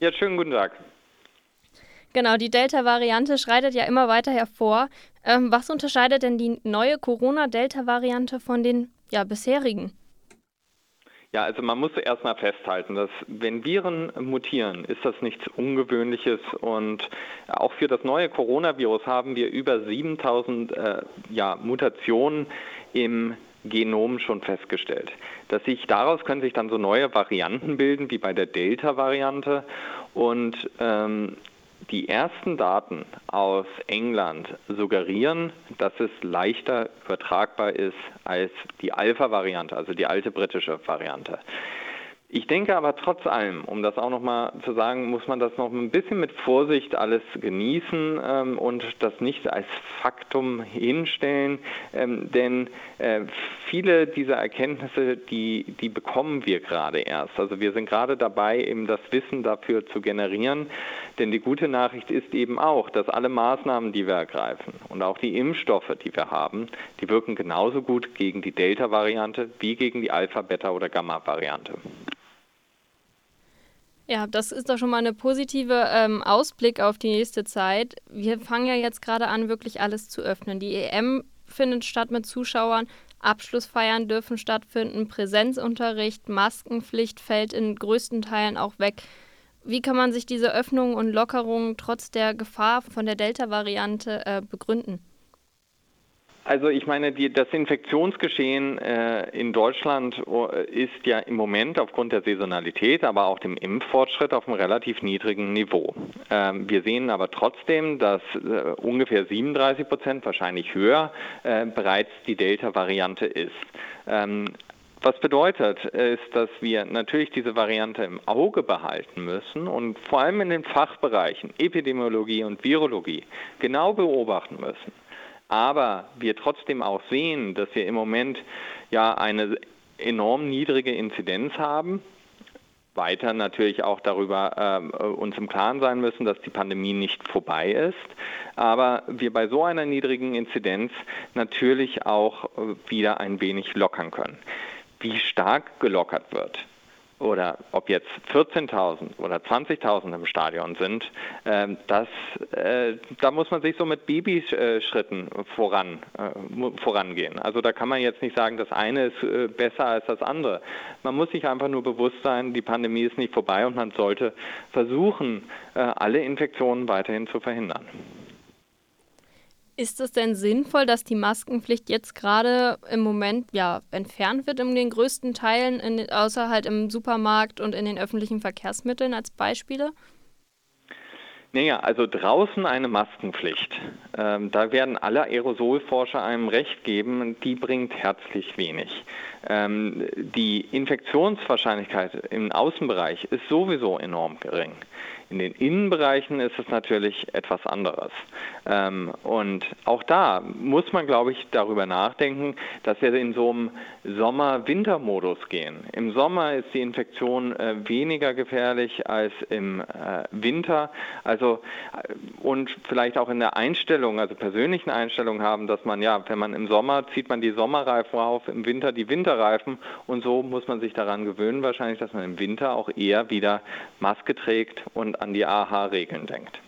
Ja, schönen guten Tag. Genau, die Delta-Variante schreitet ja immer weiter hervor. Ähm, was unterscheidet denn die neue Corona-Delta-Variante von den ja, bisherigen? Ja, also man muss erstmal festhalten, dass wenn Viren mutieren, ist das nichts Ungewöhnliches und auch für das neue Coronavirus haben wir über 7000 äh, ja, Mutationen im Genom schon festgestellt. Dass sich daraus können sich dann so neue Varianten bilden, wie bei der Delta-Variante und ähm, die ersten Daten aus England suggerieren, dass es leichter übertragbar ist als die Alpha-Variante, also die alte britische Variante. Ich denke aber trotz allem, um das auch nochmal zu sagen, muss man das noch ein bisschen mit Vorsicht alles genießen ähm, und das nicht als Faktum hinstellen, ähm, denn äh, viele dieser Erkenntnisse, die, die bekommen wir gerade erst. Also wir sind gerade dabei, eben das Wissen dafür zu generieren, denn die gute Nachricht ist eben auch, dass alle Maßnahmen, die wir ergreifen und auch die Impfstoffe, die wir haben, die wirken genauso gut gegen die Delta-Variante wie gegen die Alpha, Beta oder Gamma-Variante. Ja, das ist doch schon mal eine positive ähm, Ausblick auf die nächste Zeit. Wir fangen ja jetzt gerade an, wirklich alles zu öffnen. Die EM findet statt mit Zuschauern, Abschlussfeiern dürfen stattfinden, Präsenzunterricht, Maskenpflicht fällt in größten Teilen auch weg. Wie kann man sich diese Öffnung und Lockerung trotz der Gefahr von der Delta-Variante äh, begründen? Also ich meine, die, das Infektionsgeschehen äh, in Deutschland äh, ist ja im Moment aufgrund der Saisonalität, aber auch dem Impffortschritt auf einem relativ niedrigen Niveau. Ähm, wir sehen aber trotzdem, dass äh, ungefähr 37 Prozent, wahrscheinlich höher, äh, bereits die Delta-Variante ist. Ähm, was bedeutet, ist, dass wir natürlich diese Variante im Auge behalten müssen und vor allem in den Fachbereichen Epidemiologie und Virologie genau beobachten müssen aber wir trotzdem auch sehen, dass wir im Moment ja eine enorm niedrige Inzidenz haben, weiter natürlich auch darüber äh, uns im Klaren sein müssen, dass die Pandemie nicht vorbei ist, aber wir bei so einer niedrigen Inzidenz natürlich auch äh, wieder ein wenig lockern können. Wie stark gelockert wird, oder ob jetzt 14.000 oder 20.000 im Stadion sind, äh, das, äh, da muss man sich so mit Babyschritten voran, äh, vorangehen. Also da kann man jetzt nicht sagen, das eine ist äh, besser als das andere. Man muss sich einfach nur bewusst sein, die Pandemie ist nicht vorbei und man sollte versuchen, alle Infektionen weiterhin zu verhindern. Ist es denn sinnvoll, dass die Maskenpflicht jetzt gerade im Moment ja entfernt wird in den größten Teilen, in, außer halt im Supermarkt und in den öffentlichen Verkehrsmitteln als Beispiele? Naja, also draußen eine Maskenpflicht. Ähm, da werden alle Aerosolforscher einem recht geben, die bringt herzlich wenig. Ähm, die Infektionswahrscheinlichkeit im Außenbereich ist sowieso enorm gering. In den Innenbereichen ist es natürlich etwas anderes. Ähm, und auch da muss man, glaube ich, darüber nachdenken, dass wir in so einem Sommer-Winter-Modus gehen. Im Sommer ist die Infektion äh, weniger gefährlich als im äh, Winter. Also äh, und vielleicht auch in der Einstellung, also persönlichen Einstellung haben, dass man ja, wenn man im Sommer zieht man die Sommerreifen auf, im Winter die Winterreifen und so muss man sich daran gewöhnen, wahrscheinlich, dass man im Winter auch eher wieder Maske trägt und an die AHA-Regeln denkt.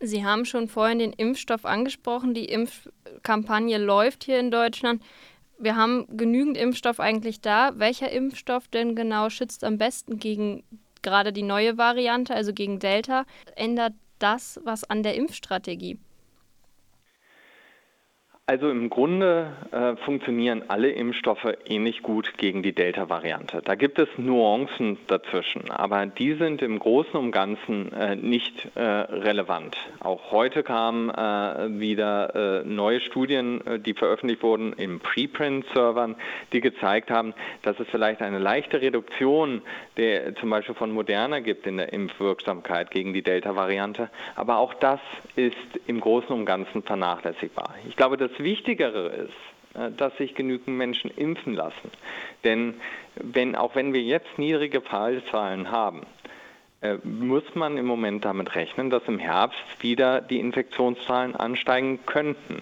Sie haben schon vorhin den Impfstoff angesprochen. Die Impfkampagne läuft hier in Deutschland. Wir haben genügend Impfstoff eigentlich da. Welcher Impfstoff denn genau schützt am besten gegen gerade die neue Variante, also gegen Delta? Ändert das was an der Impfstrategie? Also im Grunde äh, funktionieren alle Impfstoffe ähnlich gut gegen die Delta-Variante. Da gibt es Nuancen dazwischen, aber die sind im Großen und Ganzen äh, nicht äh, relevant. Auch heute kamen äh, wieder äh, neue Studien, äh, die veröffentlicht wurden in Preprint-Servern, die gezeigt haben, dass es vielleicht eine leichte Reduktion der zum Beispiel von Moderna gibt in der Impfwirksamkeit gegen die Delta-Variante. Aber auch das ist im Großen und Ganzen vernachlässigbar. Ich glaube, das Wichtigere ist, äh, dass sich genügend Menschen impfen lassen. Denn wenn, auch wenn wir jetzt niedrige Fallzahlen haben, äh, muss man im Moment damit rechnen, dass im Herbst wieder die Infektionszahlen ansteigen könnten.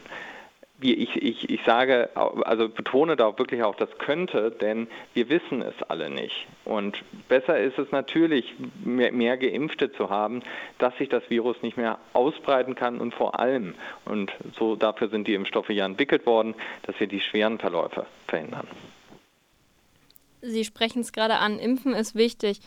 Ich, ich, ich sage, also betone da wirklich auch das könnte, denn wir wissen es alle nicht. Und besser ist es natürlich, mehr, mehr, Geimpfte zu haben, dass sich das Virus nicht mehr ausbreiten kann und vor allem, und so dafür sind die Impfstoffe ja entwickelt worden, dass wir die schweren Verläufe verhindern. Sie sprechen es gerade an, Impfen ist wichtig.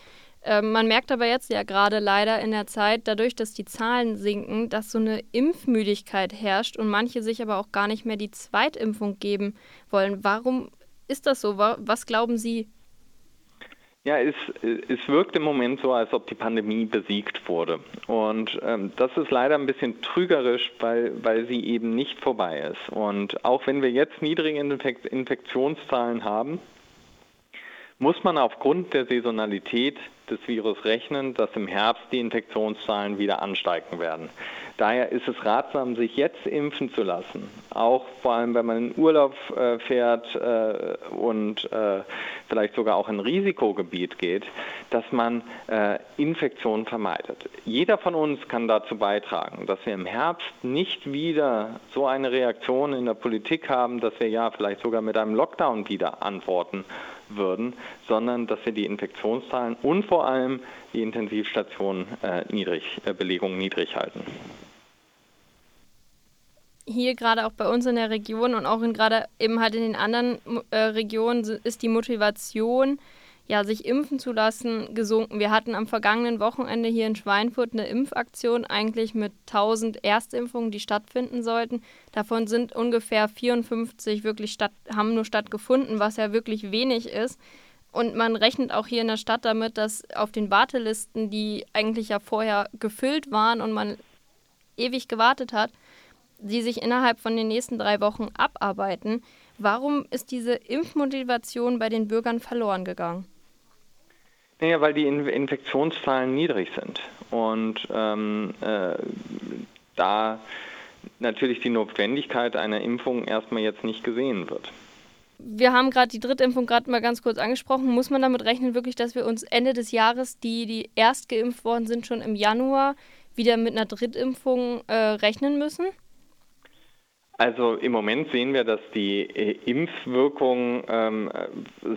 Ähm, man merkt aber jetzt ja gerade leider in der Zeit, dadurch, dass die Zahlen sinken, dass so eine Impfmüdigkeit herrscht und manche sich aber auch gar nicht mehr die Zweitimpfung geben wollen. Warum ist das so? Was glauben Sie? Ja, es, es wirkt im Moment so, als ob die Pandemie besiegt wurde. Und ähm, das ist leider ein bisschen trügerisch, weil, weil sie eben nicht vorbei ist. Und auch wenn wir jetzt niedrige Infektionszahlen haben, muss man aufgrund der Saisonalität des Virus rechnen, dass im Herbst die Infektionszahlen wieder ansteigen werden. Daher ist es ratsam, sich jetzt impfen zu lassen. Auch vor allem, wenn man in Urlaub äh, fährt äh, und äh, vielleicht sogar auch in Risikogebiet geht, dass man Infektionen vermeidet. Jeder von uns kann dazu beitragen, dass wir im Herbst nicht wieder so eine Reaktion in der Politik haben, dass wir ja vielleicht sogar mit einem Lockdown wieder antworten würden, sondern dass wir die Infektionszahlen und vor allem die Intensivstationen äh, niedrig, äh, Belegungen niedrig halten. Hier gerade auch bei uns in der Region und auch gerade eben halt in den anderen äh, Regionen ist die Motivation ja, sich impfen zu lassen, gesunken. Wir hatten am vergangenen Wochenende hier in Schweinfurt eine Impfaktion, eigentlich mit 1000 Erstimpfungen, die stattfinden sollten. Davon sind ungefähr 54 wirklich statt, haben nur stattgefunden, was ja wirklich wenig ist. Und man rechnet auch hier in der Stadt damit, dass auf den Wartelisten, die eigentlich ja vorher gefüllt waren und man ewig gewartet hat, die sich innerhalb von den nächsten drei Wochen abarbeiten. Warum ist diese Impfmotivation bei den Bürgern verloren gegangen? Naja, weil die Infektionszahlen niedrig sind und ähm, äh, da natürlich die Notwendigkeit einer Impfung erstmal jetzt nicht gesehen wird. Wir haben gerade die Drittimpfung gerade mal ganz kurz angesprochen. Muss man damit rechnen, wirklich, dass wir uns Ende des Jahres, die, die erst geimpft worden sind, schon im Januar wieder mit einer Drittimpfung äh, rechnen müssen? Also im Moment sehen wir, dass die äh, Impfwirkung ähm,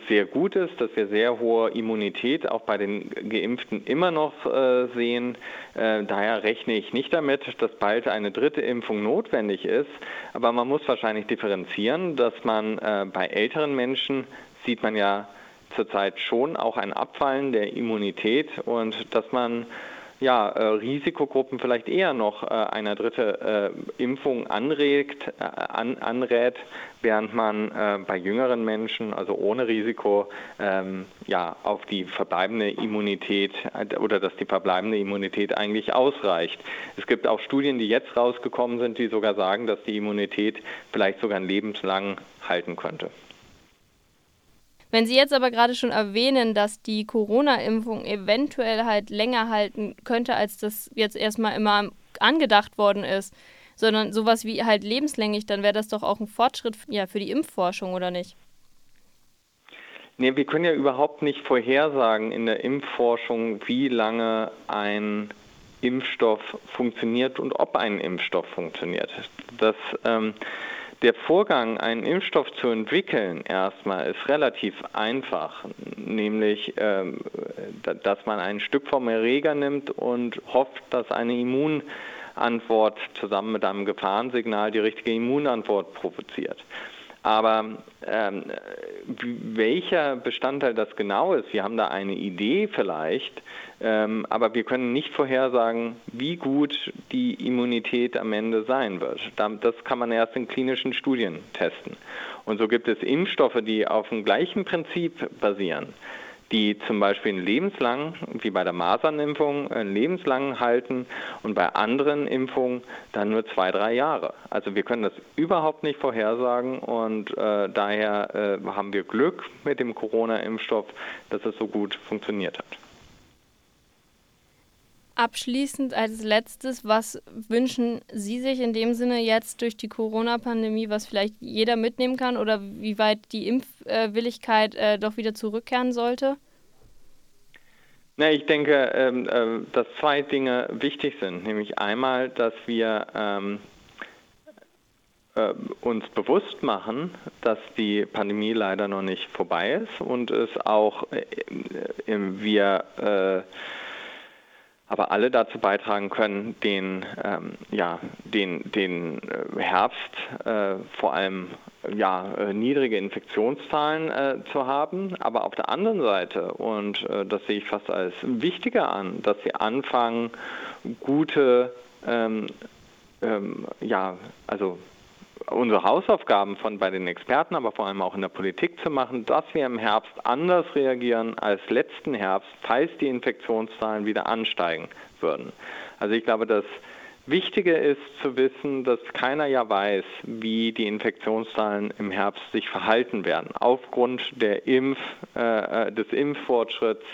sehr gut ist, dass wir sehr hohe Immunität auch bei den Geimpften immer noch äh, sehen. Äh, daher rechne ich nicht damit, dass bald eine dritte Impfung notwendig ist. Aber man muss wahrscheinlich differenzieren, dass man äh, bei älteren Menschen sieht man ja zurzeit schon auch ein Abfallen der Immunität und dass man ja, äh, Risikogruppen vielleicht eher noch äh, eine dritte äh, Impfung anregt, an, anrät, während man bei jüngeren Menschen, also ohne Risiko, ähm, ja, auf die verbleibende Immunität oder dass die verbleibende Immunität eigentlich ausreicht. Es gibt auch Studien, die jetzt rausgekommen sind, die sogar sagen, dass die Immunität vielleicht sogar ein lebenslang halten könnte. Wenn Sie jetzt aber gerade schon erwähnen, dass die Corona-Impfung eventuell halt länger halten könnte, als das jetzt erstmal immer angedacht worden ist, sondern sowas wie halt lebenslänglich, dann wäre das doch auch ein Fortschritt ja, für die Impfforschung, oder nicht? Nee, wir können ja überhaupt nicht vorhersagen in der Impfforschung, wie lange ein Impfstoff funktioniert und ob ein Impfstoff funktioniert. Das ähm, der Vorgang, einen Impfstoff zu entwickeln, erstmal ist relativ einfach, nämlich ähm, dass man ein Stück vom Erreger nimmt und hofft, dass eine Immunantwort zusammen mit einem Gefahrensignal die richtige Immunantwort provoziert. Aber ähm, welcher Bestandteil das genau ist, wir haben da eine Idee vielleicht, ähm, aber wir können nicht vorhersagen, wie gut die Immunität am Ende sein wird. Das kann man erst in klinischen Studien testen. Und so gibt es Impfstoffe, die auf dem gleichen Prinzip basieren die zum Beispiel lebenslang, wie bei der Masernimpfung, äh, lebenslang halten und bei anderen Impfungen dann nur zwei, drei Jahre. Also wir können das überhaupt nicht vorhersagen und äh, daher äh, haben wir Glück mit dem Corona-Impfstoff, dass es so gut funktioniert hat. Abschließend als letztes, was wünschen Sie sich in dem Sinne jetzt durch die Corona-Pandemie, was vielleicht jeder mitnehmen kann oder wie weit die Impfwilligkeit äh, doch wieder zurückkehren sollte? Na, ich denke, ähm, äh, dass zwei Dinge wichtig sind. Nämlich einmal, dass wir ähm, äh, uns bewusst machen, dass die Pandemie leider noch nicht vorbei ist und es auch äh, wir äh, aber alle dazu beitragen können, den, ähm, ja, den, den äh, Herbst äh, vor allem ja, äh, niedrige Infektionszahlen äh, zu haben, aber auf der anderen Seite, und äh, das sehe ich fast als wichtiger an, dass sie anfangen, gute, ähm, ähm, ja, also unsere Hausaufgaben von bei den Experten, aber vor allem auch in der Politik zu machen, dass wir im Herbst anders reagieren als letzten Herbst, falls die Infektionszahlen wieder ansteigen würden. Also ich glaube, das Wichtige ist zu wissen, dass keiner ja weiß, wie die Infektionszahlen im Herbst sich verhalten werden, aufgrund der Impf, äh, äh des Impffortschritts,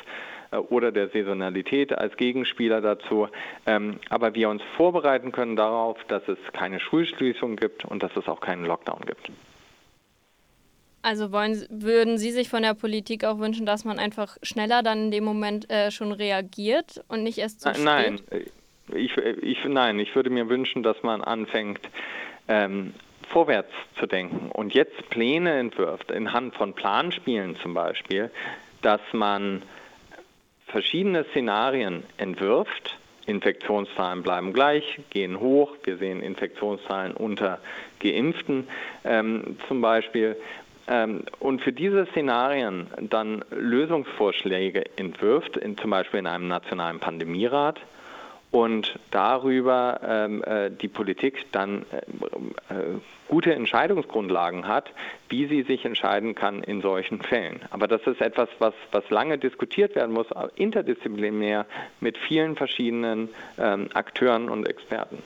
oder der Saisonalität als Gegenspieler dazu. Ähm, aber wir uns vorbereiten können darauf, dass es keine Schulschließung gibt und dass es auch keinen Lockdown gibt. Also wollen, würden Sie sich von der Politik auch wünschen, dass man einfach schneller dann in dem Moment äh, schon reagiert und nicht erst zu nein, spät? Nein, ich, ich, nein, ich würde mir wünschen, dass man anfängt, ähm, vorwärts zu denken und jetzt Pläne entwirft, in Hand von Planspielen zum Beispiel, dass man verschiedene Szenarien entwirft. Infektionszahlen bleiben gleich, gehen hoch. Wir sehen Infektionszahlen unter Geimpften ähm, zum Beispiel. Ähm, und für diese Szenarien dann Lösungsvorschläge entwirft, in, zum Beispiel in einem nationalen Pandemierat und darüber ähm, äh, die Politik dann äh, äh, gute Entscheidungsgrundlagen hat, wie sie sich entscheiden kann in solchen Fällen. Aber das ist etwas, was, was lange diskutiert werden muss, interdisziplinär mit vielen verschiedenen ähm, Akteuren und Experten.